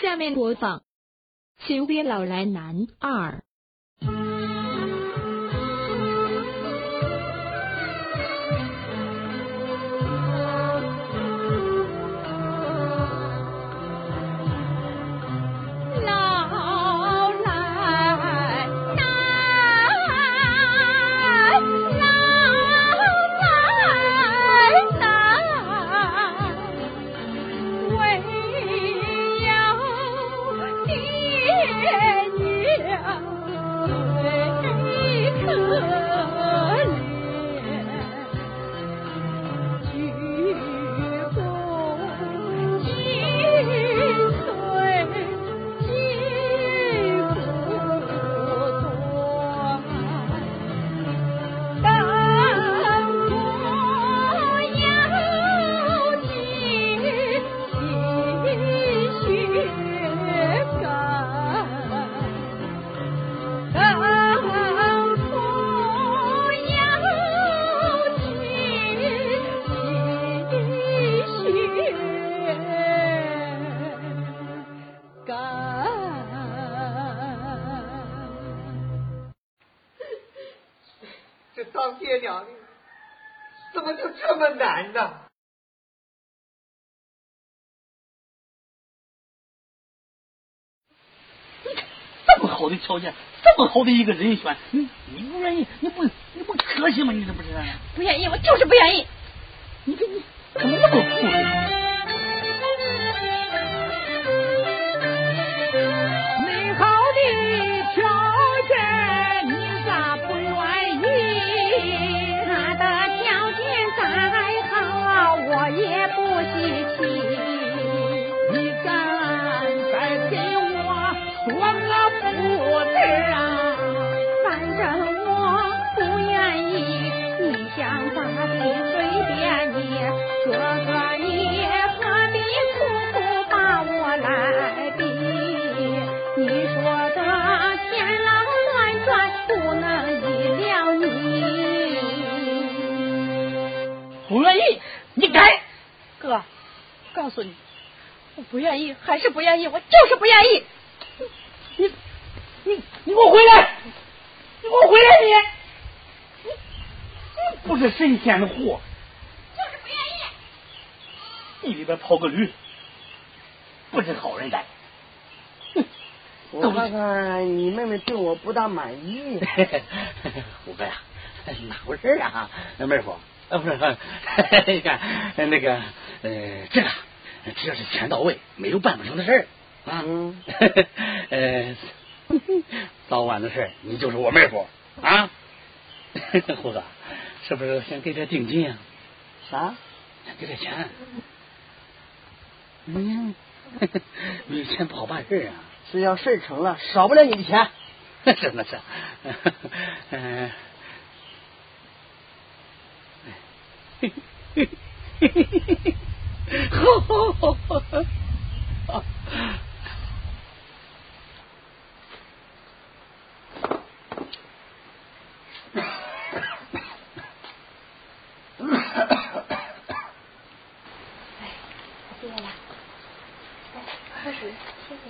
下面播放《请别老来男二》。条件这么好的一个人选，你你不愿意，你不你不可惜吗？你这不是？不愿意，我就是不愿意。你这你怎么那么固你不是神仙的货，就是不愿意。地里边跑个驴，不是好人干。我看看你妹妹对我不大满意。虎哥呀，哪回事啊？妹夫，啊不是，你看那个呃这个。只要是钱到位，没有办不成的事儿啊！呃，早晚的事你就是我妹夫啊！胡子，是不是先给点定金啊？啥？先给点钱？嗯，没有钱不好办事啊！只要事成了，少不了你的钱。是那是。嗯。嘿嘿嘿嘿嘿嘿。好，好，好，好。哎，谢谢了。来，喝水，谢谢。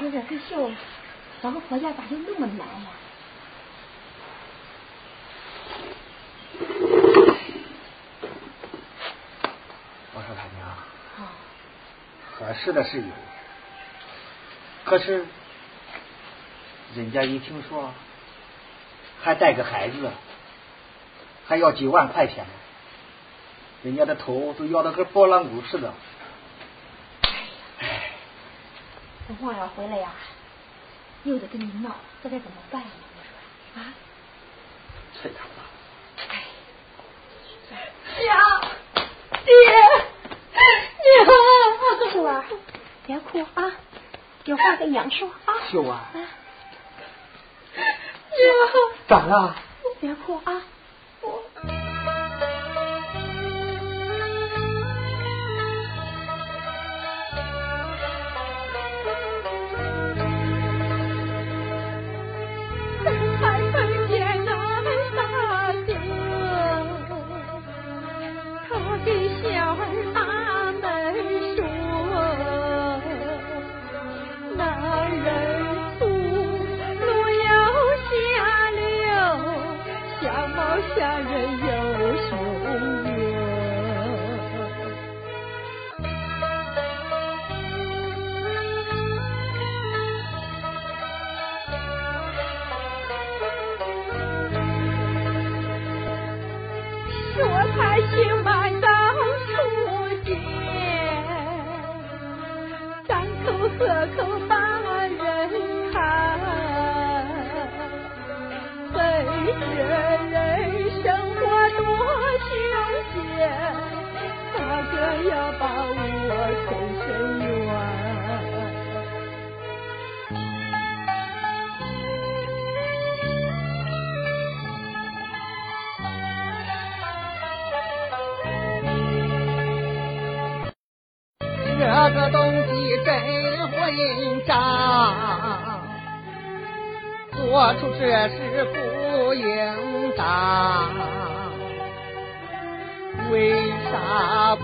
哎，你说这跟秀找个婆家咋就那么难呀？是的，是有，可是人家一听说还带个孩子，还要几万块钱，人家的头都要的跟拨浪鼓似的。哎，等黄要回来呀，又得跟你闹，这该怎么办呀？你说啊？催他吧。哎呀，爹。秀儿，别哭啊，有话跟娘说啊。秀儿，娘，咋了？别哭啊。人人生活多凶险，哪个要把我推深渊？这个东西真混账，做出这事不，为啥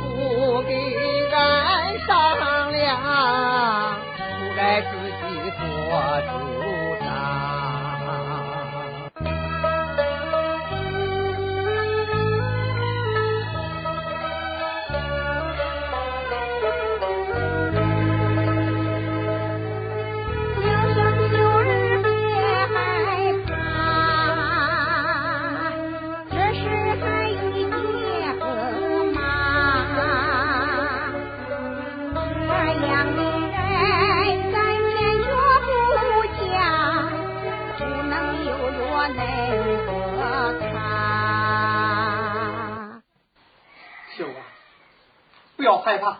害怕，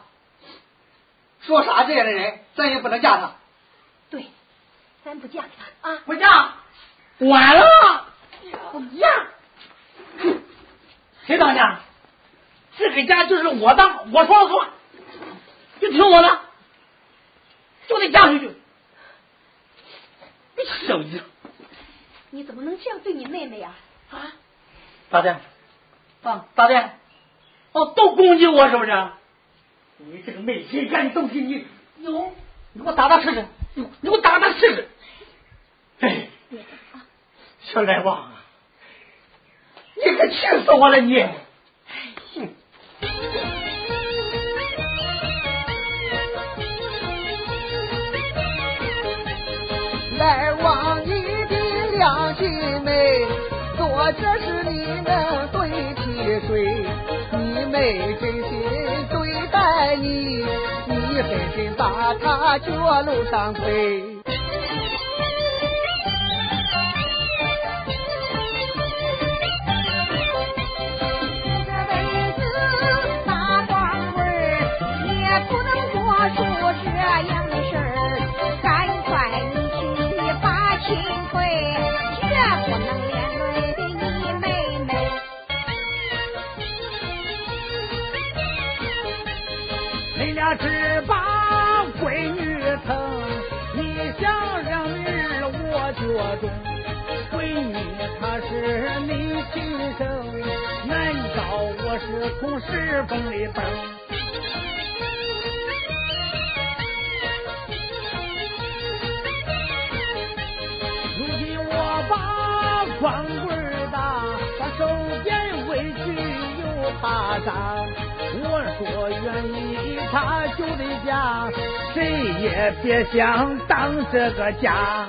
说啥这样的人，咱也不能嫁他。对，咱不嫁给他啊！不嫁，完了，不嫁，谁当家？这个家就是我当，我说了算，就听我的，就得嫁出去。你小姨，你怎么能这样对你妹妹呀？啊！咋的，啊，咋的，哦，都攻击我是不是？你这个没心肝的东西，你哟，你给我打打试试，你你给我打打试试。哎，小来旺啊，你可气死我了你！你妹妹。恁俩只把疼，你想让儿我觉中？闺女她是你亲生，难道我是从石缝里蹦？又怕伤。我说愿意，他就得嫁，谁也别想当这个家。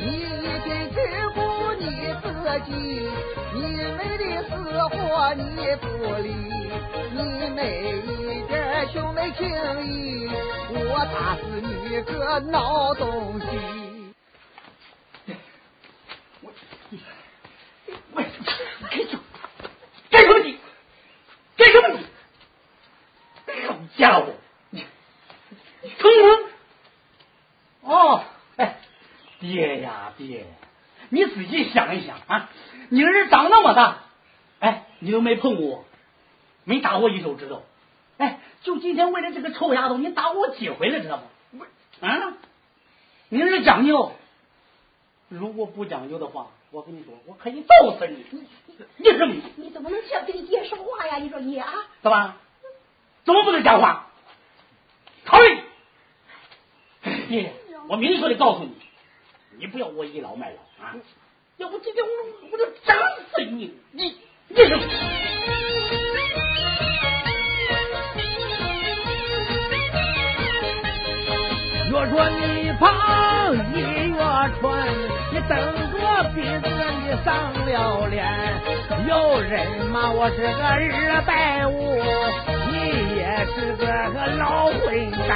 你一心只顾你自己，你妹的死活你不理，你没一点兄妹情谊，我打死你个孬东西！我干什么？干什么你？干什么你？好家伙！你你疼我？哦，哎，爹呀爹，你仔细想一想啊，你儿长那么大，哎，你都没碰过我，没打我一手指头，哎，就今天为了这个臭丫头，你打我几回了，知道不？啊，你儿讲究，如果不讲究的话，我跟你说，我可以揍死你！你你怎么？你怎么能这样跟你爹说话呀？你说你啊？怎么？怎么不能讲话？讨厌！爹，我明确的告诉你，你不要我倚老卖老啊！要不今天我我就整死你！你你什么？若说你旁一瞪着鼻子你上了脸，有人骂我是个二百五，你也是个个老混蛋。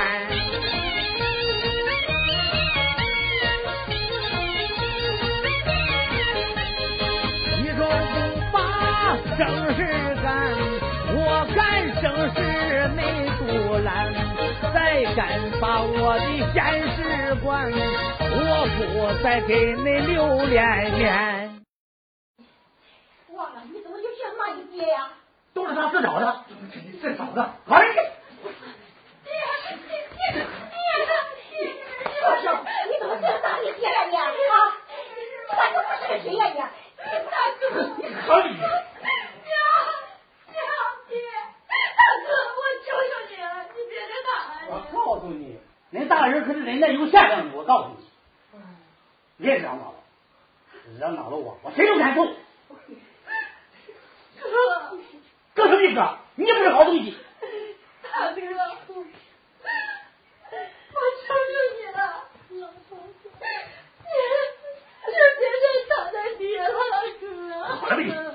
正事干，我干正事没阻拦，再敢把我的闲事管，我不再给你留脸面。忘了，你怎么就这样骂你爹呀？都是他自找的，自找的，哎，爹，爹，爹，爹，说说，你怎么这样打你爹了你啊？大哥不是个谁呀你？大哥，你可以。娘，娘，爹，大哥，我求求你了，你别再打了。我告诉你，人大人可是人家有限量的，我告诉你，别惹恼了，惹恼了我，我谁都敢揍。哥，哥什么意思啊？你也不是好东西。大哥，我求求你了，你就别再打他爹了，哥。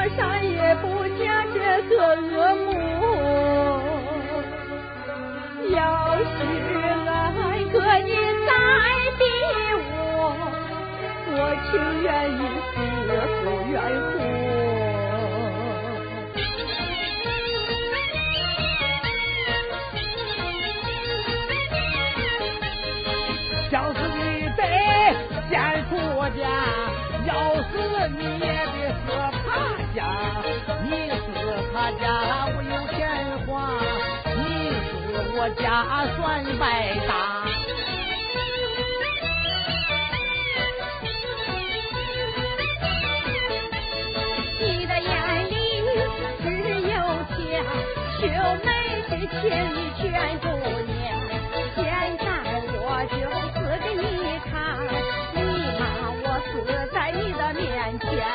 说啥也不嫁这个恶魔。要是爱哥你再逼我，我情愿一死不愿活。相思你得先出家，要是你他家我有钱花，你死我家算白搭。你的眼里只有钱，秀美的钱你全不念。现在我就死给你看，你骂我死在你的面前。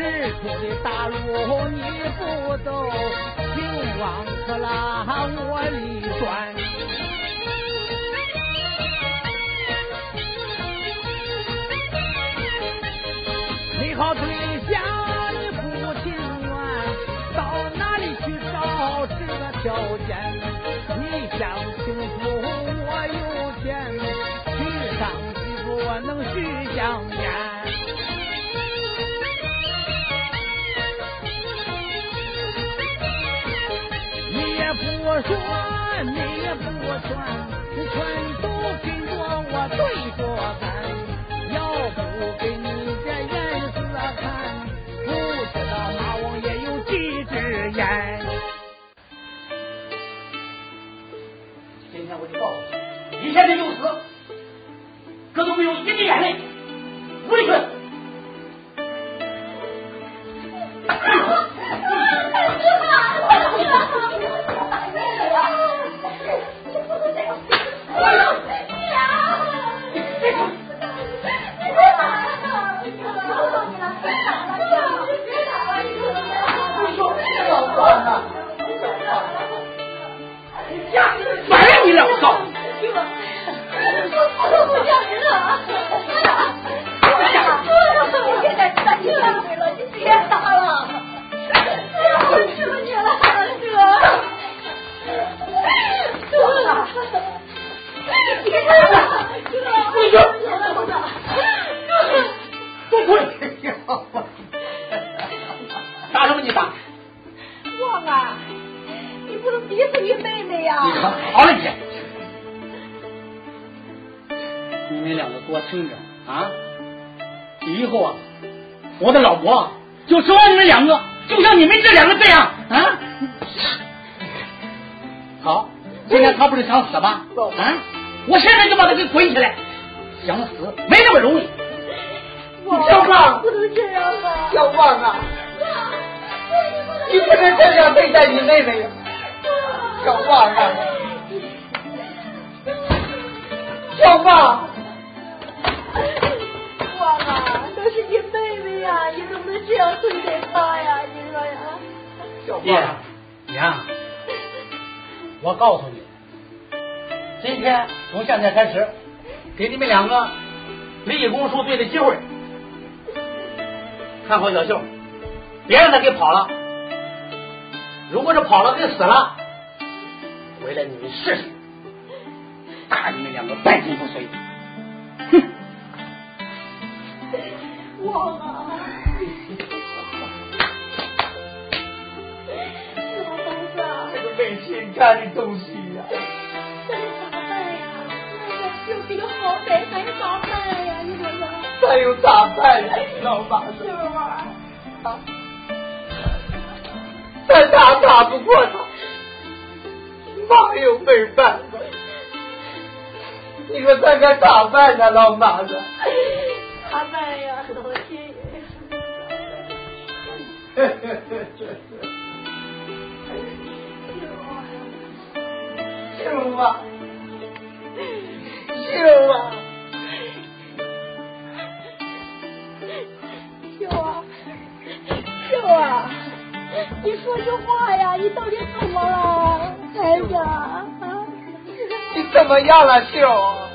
指出的大路你不走，就往可拉我里转。美好对象你不情愿，到哪里去找这个条件？你想清楚我有钱，娶上媳妇能续香烟。我说，你也不劝，全都跟着我对着干。要不给你这颜色看，不知道马王爷有几只眼。今天我就告诉你，你现在就死，娘，我告诉你，今天从现在开始，给你们两个立功赎罪的机会。看好小秀，别让他给跑了。如果是跑了给死了，回来你们试试，打你们两个半身不遂。哼！我没心肝的东西呀、这是咋办呀？那个就这个好歹，咱是咋办呀？你说说。咱又咋办呀，老妈子？是吧？啊，咱打打不过他，妈又没办法。你说咱该咋办呢，老妈子？咋办呀？老天爷！秀啊，秀啊，秀啊，秀啊！你说句话呀！你到底怎么了？哎呀！啊！你怎么样了，秀？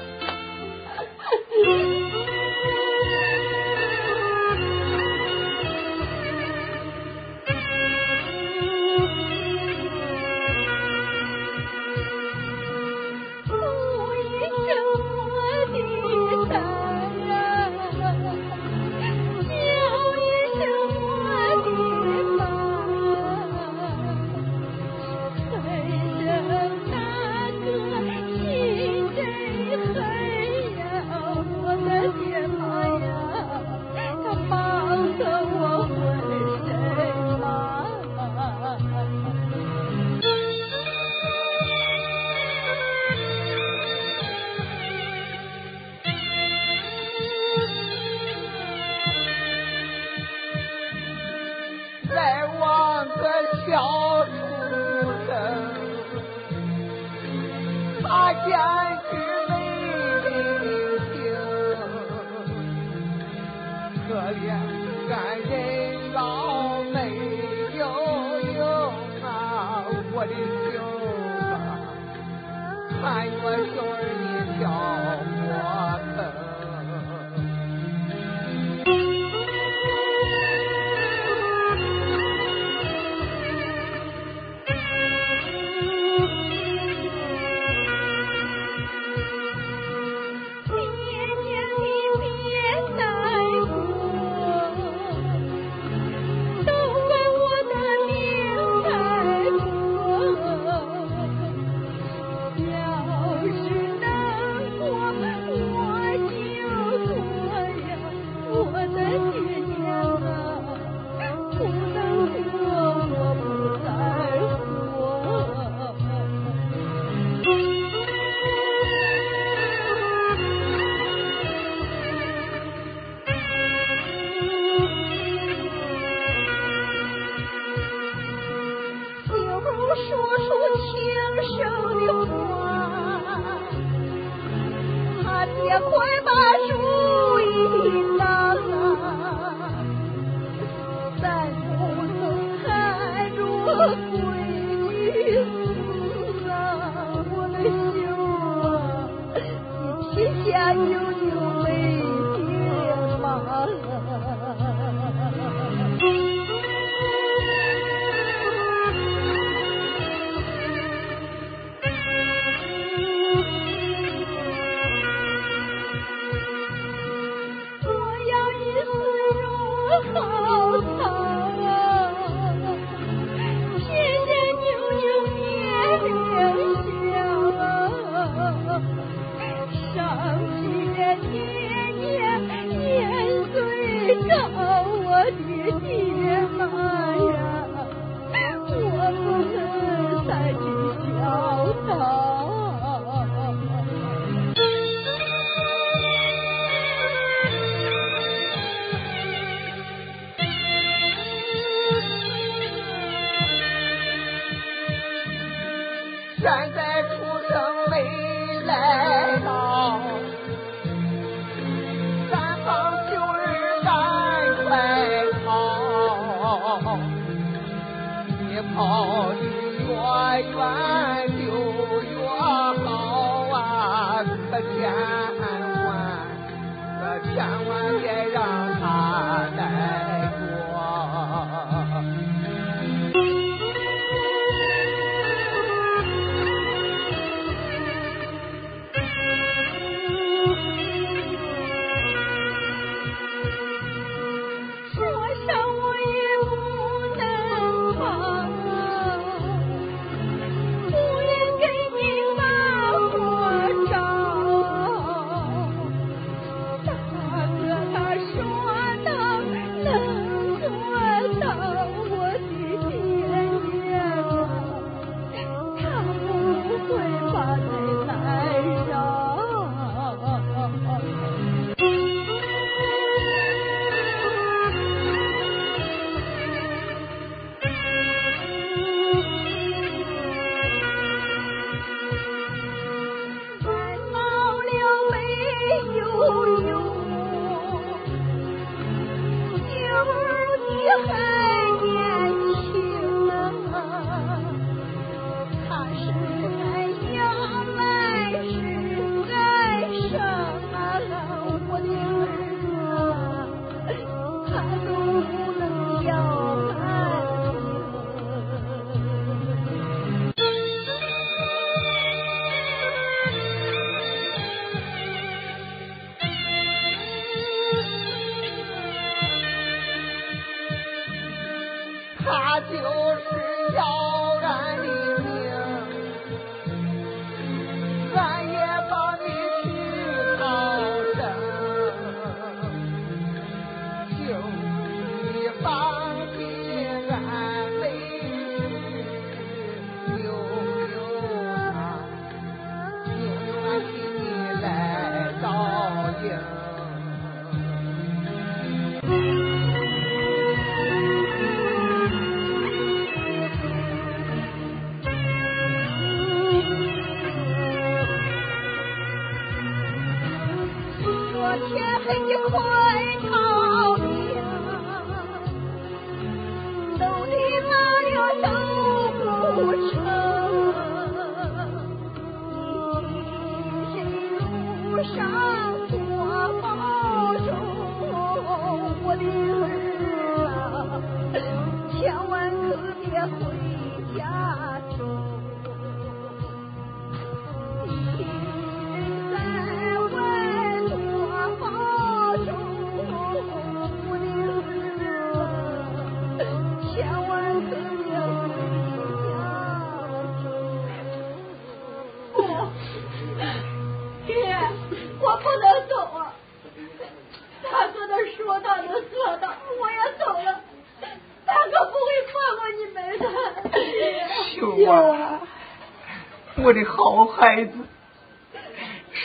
孩子，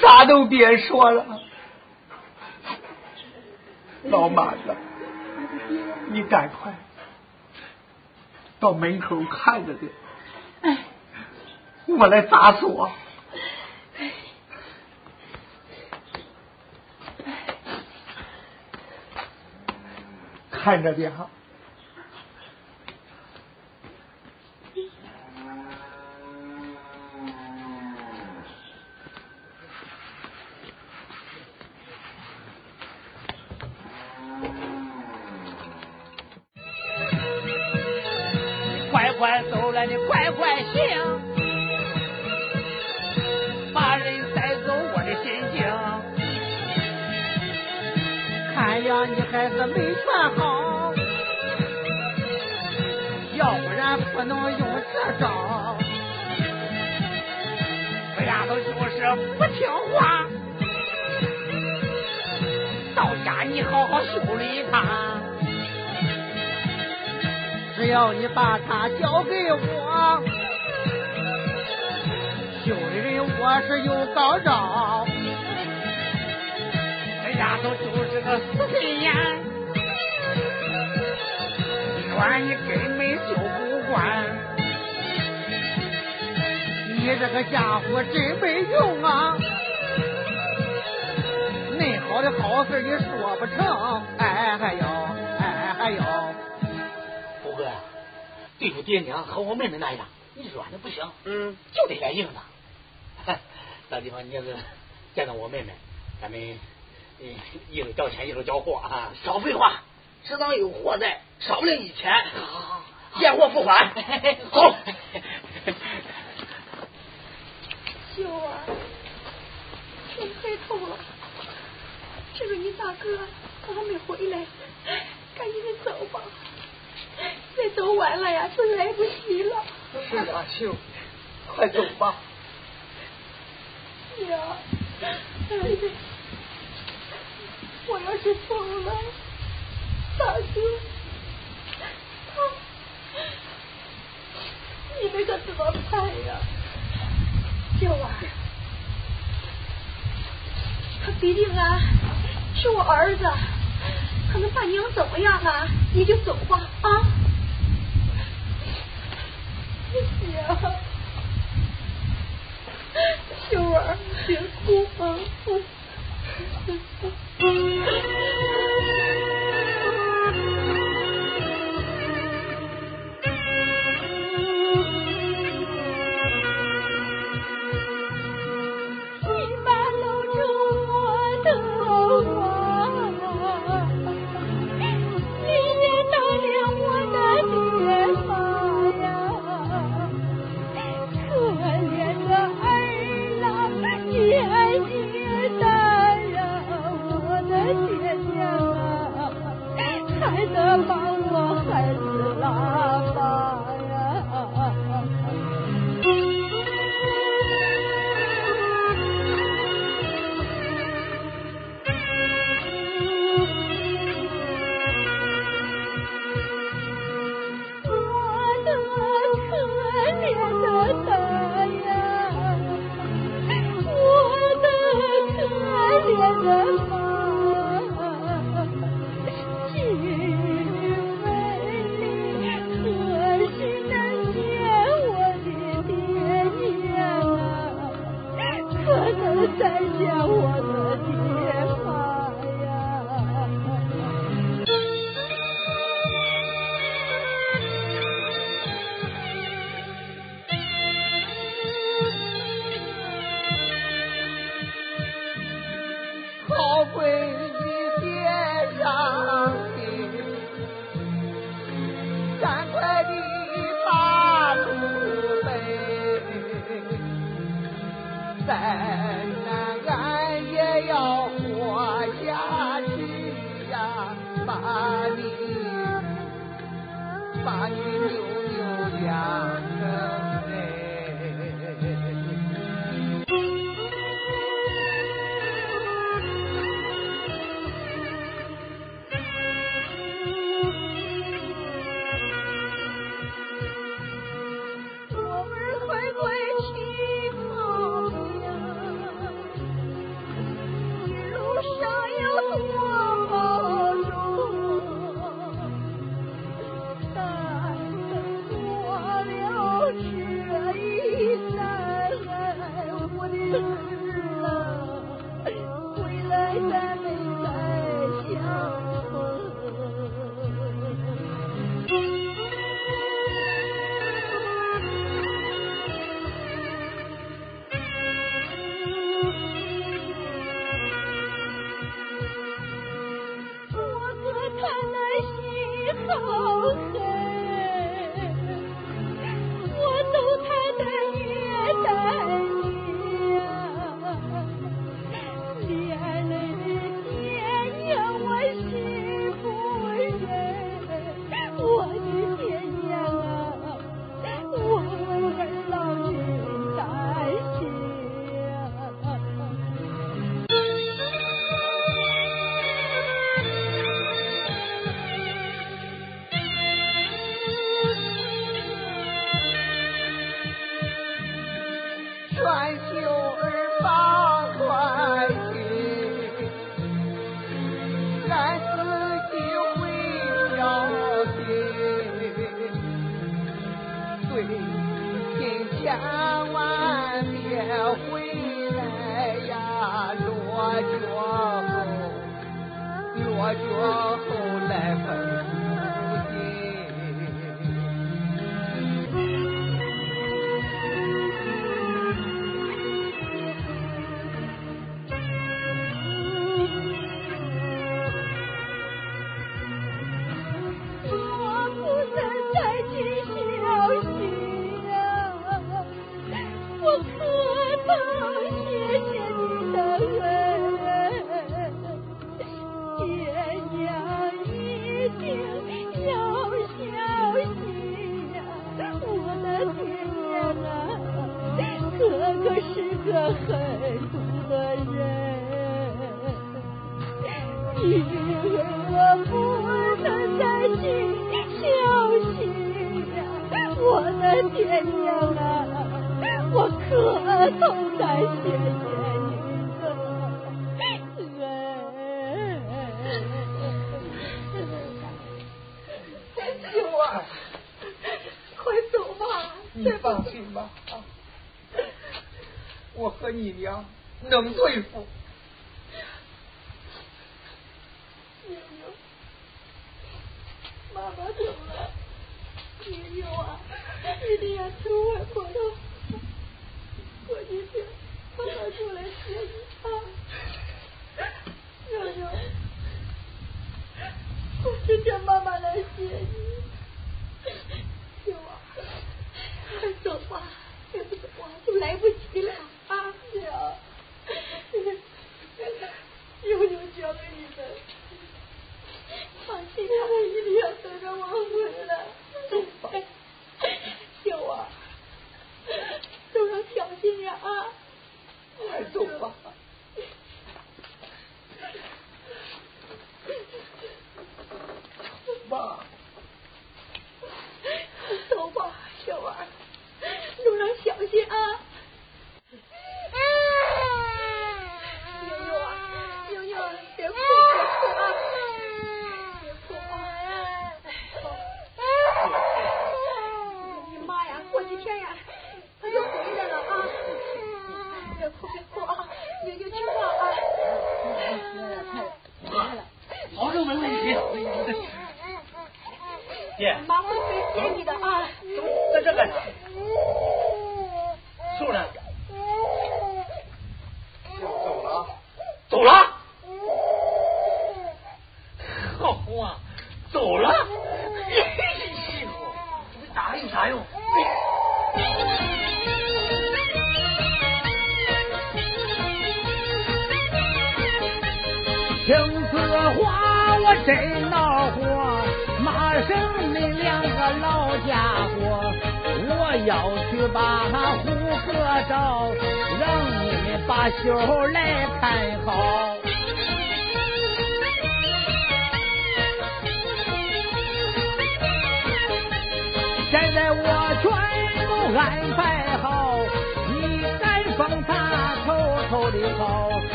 啥都别说了。老马子，你赶快。到门口看着点。我来砸死我。看着点啊。要你把它交给我。修的人我是有高招。这丫头就是个死心眼你根本就不管你这个家伙真没用啊那好的好事你说不成。哎嗨呦对付爹娘和我妹妹那样，你软的不行，嗯，就得来硬的。到地方你要是见到我妹妹，咱们嗯一手交钱一手交货啊。少废话，只当有货在，少不了你钱。见 货付款，走。秀儿，天黑透了，这个你大哥他还没回来，赶紧的走吧，再走晚了呀就来不及了。是啊，秀，快走吧。呀，哎呀，我要是走了，大哥，他，你们可怎么办呀？秀儿，他毕竟啊是我儿子，他能把娘怎么样啊？你就走吧啊！呀，秀儿，别哭啊！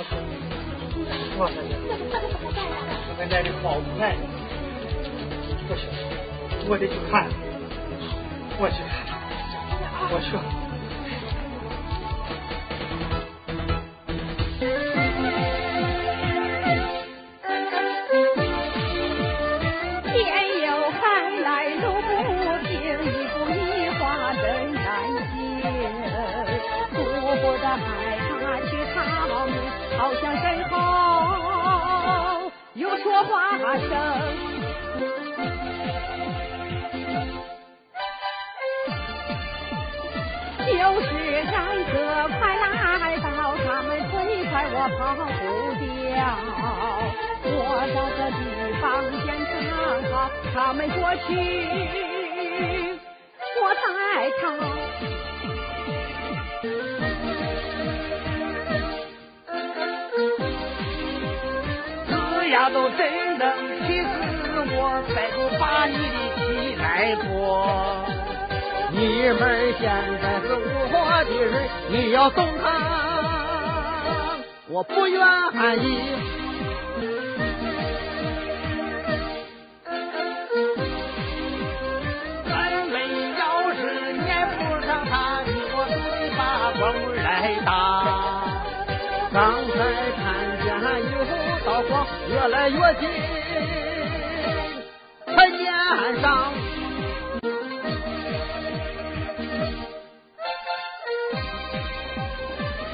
我操！哇塞！我感觉这好快！我去，我得去看！我去，我去。我去说话声，就是再快来到，他们最快我跑不掉。我找个地方先藏好，他们过去，我再逃。都真能气死我，再不把你的气来过。你们现在是我的人，你要动他，我不愿意。咱们要是撵不上他，你我都得把光棍来打。刚才光越来越近，他眼上。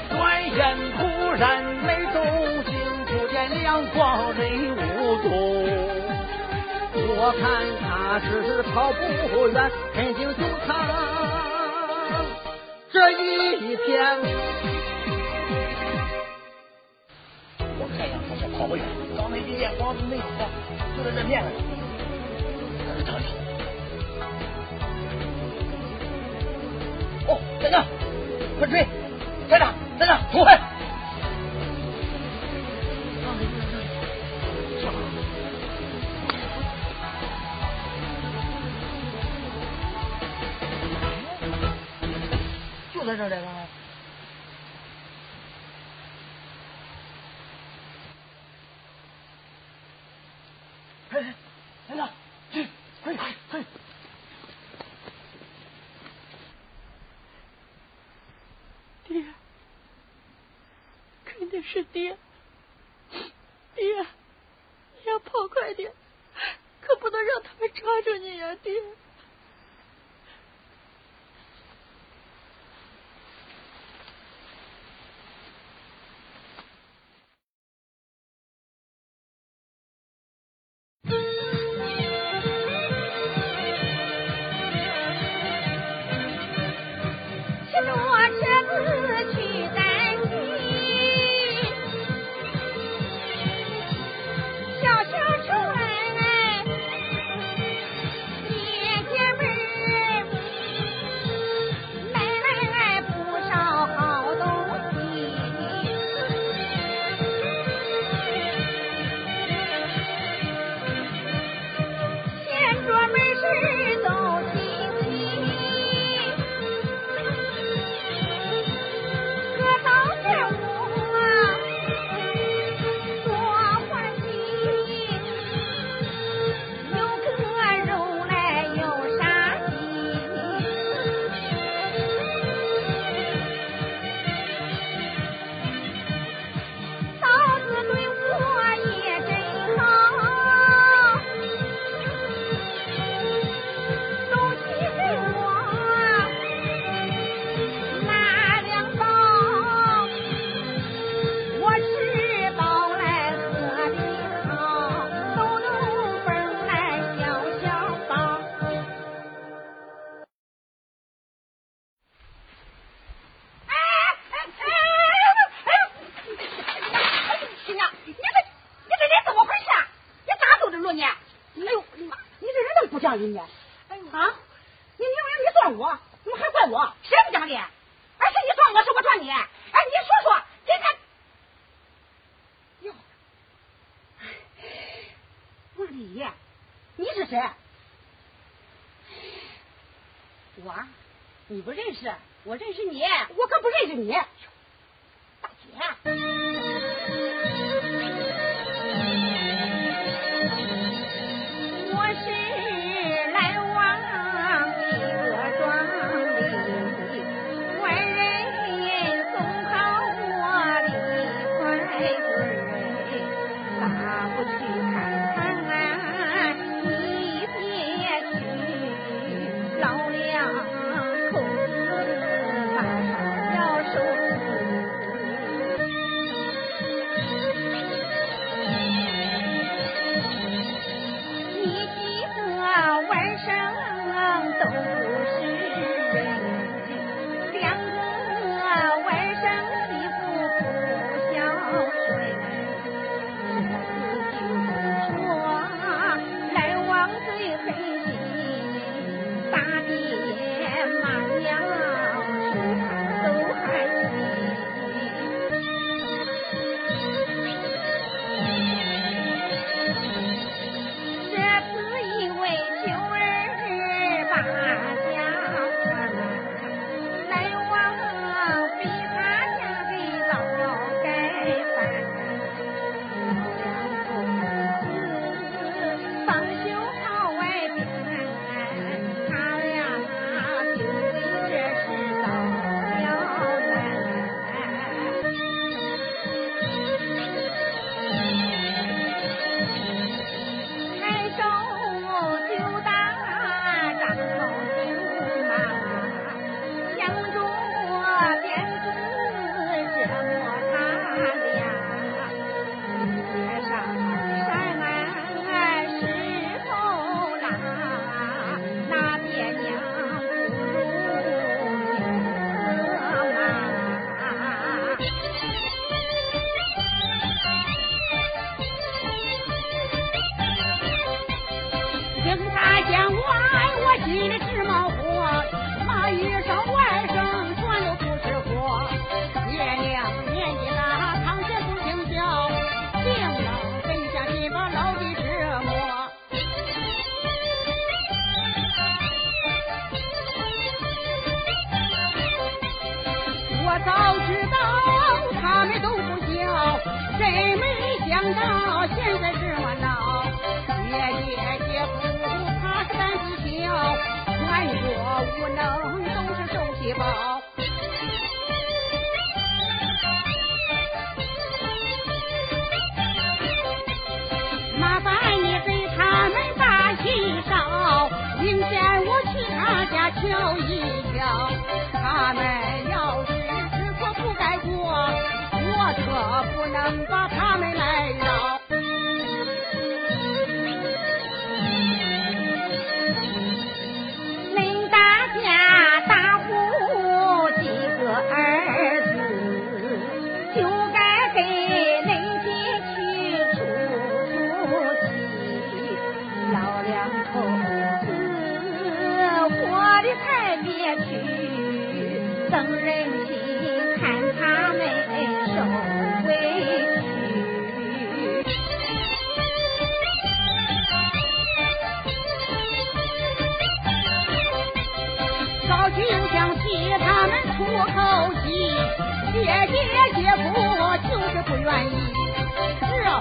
转眼突然没动静，不见亮光人无踪。我看他是跑不远，肯定就藏这一片。我看呀，他是跑不远，刚才一亮光没有光，就在这面上。找找。哦，在那，快追！在那，在那，冲快！就在这儿，这个。哎，来了，去，快快快！爹，肯定是爹，爹，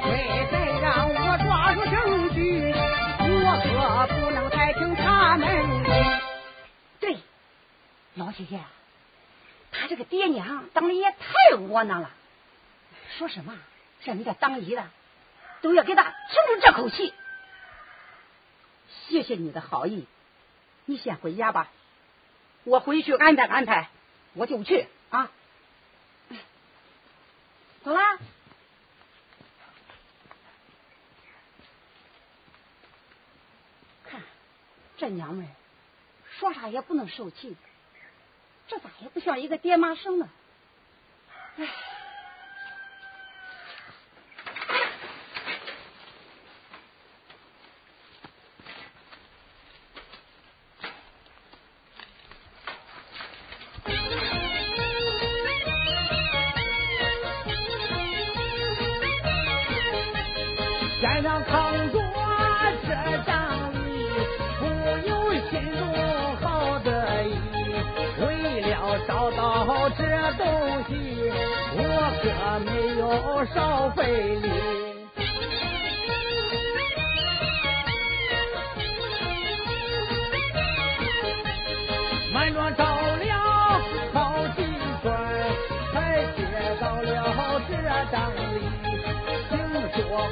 这回再让我抓住证据，我可不能再听他们。对，老姐姐，他这个爹娘当的也太窝囊了。说什么让你这当姨的都要给他出出这口气。谢谢你的好意，你先回家吧，我回去安排安排，我就去啊。走啦。这娘们，说啥也不能受气，这咋也不像一个爹妈生的。唉。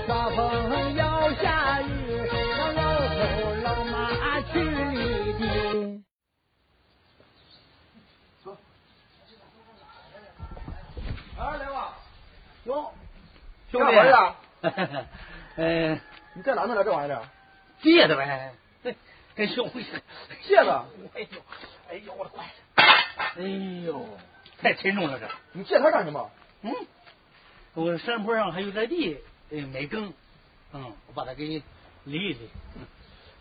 刮风要下雨，让老头老马去犁地。啊，来吧，哟，兄干活去啊？嗯，你在哪弄的这玩意儿？借的呗。哎兄弟，借的？哎呦，哎呦，我的乖！哎呦，太沉重了这。你借他干什么？嗯，我山坡上还有点地，哎，没耕，嗯，我把它给你理一理。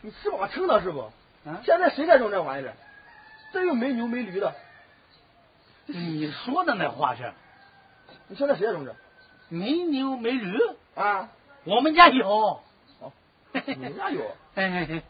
你吃饱撑的是不？啊，现在谁在种这玩意儿？这又没牛没驴的，你说的那话是你现在谁在种这？没牛没驴，啊，我们家有。你们家有？哎哎哎。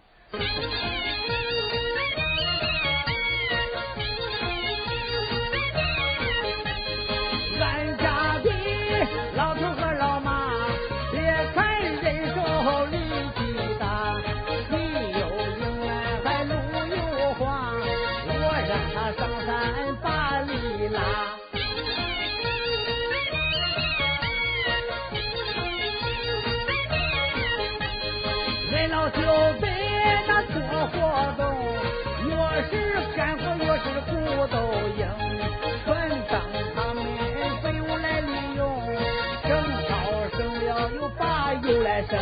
人老就别那做活动，越是干活越是骨头硬，全当他们废物来利用，正好生了又把油来生。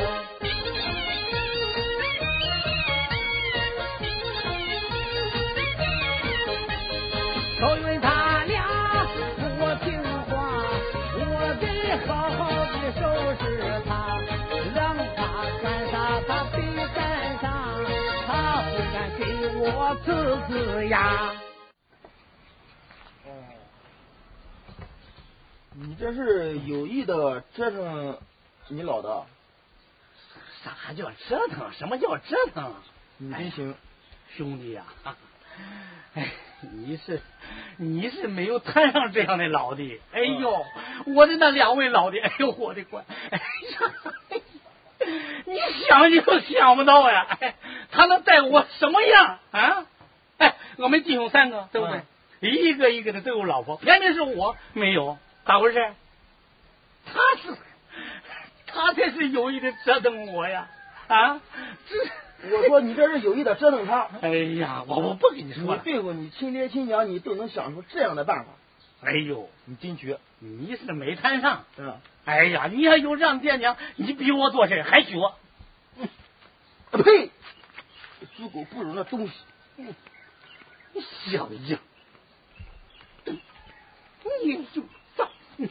敢给我说次次呀。哦，你这是有意的折腾你老的？啥叫折腾？什么叫折腾？你真行，兄弟呀！哎，你是你是没有摊上这样的老弟。哎呦，我的那两位老弟，哎呦我的乖！哎呀，你想你都想不到呀！哎，他能待我什么样啊？哎，我们弟兄三个，对不对？一个一个的都有老婆，偏偏是我没有，咋回事？他是他才是有意的折腾我呀！啊，这我说你这是有意的折腾他。哎呀，我我不跟你说你对付你亲爹亲娘，你都能想出这样的办法。哎呦，你真绝！你是没摊上。嗯。哎呀，你还有让爹娘，你比我做事还绝。嗯。呸！猪狗不如的东西。嗯。小样。你就造。嗯